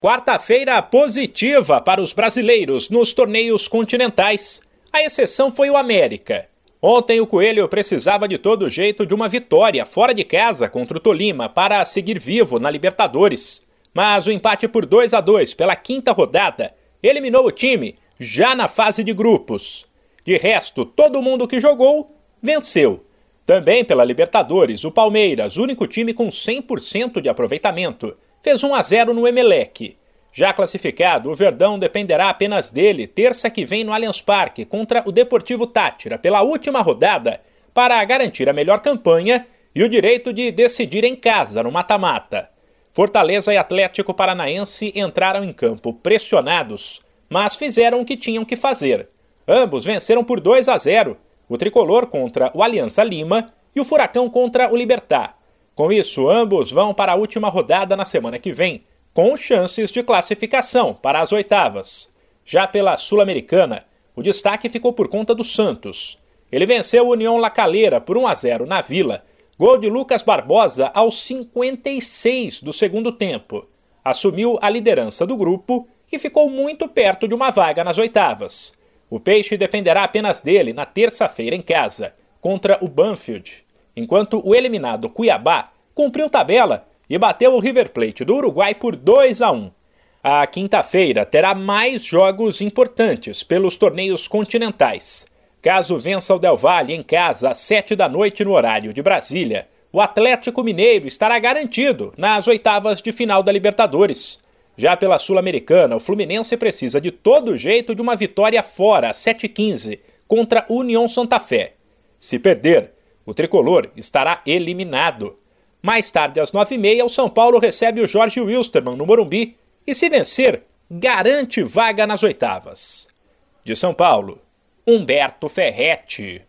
Quarta-feira positiva para os brasileiros nos torneios continentais. A exceção foi o América. Ontem o Coelho precisava de todo jeito de uma vitória fora de casa contra o Tolima para seguir vivo na Libertadores. Mas o empate por 2 a 2 pela quinta rodada eliminou o time já na fase de grupos. De resto, todo mundo que jogou venceu. Também pela Libertadores, o Palmeiras, único time com 100% de aproveitamento, fez 1 a 0 no Emelec. Já classificado, o Verdão dependerá apenas dele terça que vem no Allianz Parque contra o Deportivo Tátira pela última rodada para garantir a melhor campanha e o direito de decidir em casa no mata-mata. Fortaleza e Atlético Paranaense entraram em campo pressionados, mas fizeram o que tinham que fazer. Ambos venceram por 2 a 0, o tricolor contra o Aliança Lima e o Furacão contra o Libertar. Com isso, ambos vão para a última rodada na semana que vem, com chances de classificação para as oitavas. Já pela Sul-Americana, o destaque ficou por conta do Santos. Ele venceu o União La Calera por 1 a 0 na Vila, gol de Lucas Barbosa aos 56 do segundo tempo. Assumiu a liderança do grupo e ficou muito perto de uma vaga nas oitavas. O Peixe dependerá apenas dele na terça-feira em casa, contra o Banfield enquanto o eliminado Cuiabá cumpriu tabela e bateu o River Plate do Uruguai por 2 a 1. A quinta-feira terá mais jogos importantes pelos torneios continentais. Caso vença o Del Valle em casa às 7 da noite no horário de Brasília, o Atlético Mineiro estará garantido nas oitavas de final da Libertadores. Já pela Sul-Americana, o Fluminense precisa de todo jeito de uma vitória fora às 7h15 contra União Santa Fé. Se perder, o tricolor estará eliminado. Mais tarde, às nove e meia, o São Paulo recebe o Jorge Wilstermann no Morumbi e, se vencer, garante vaga nas oitavas. De São Paulo, Humberto Ferretti.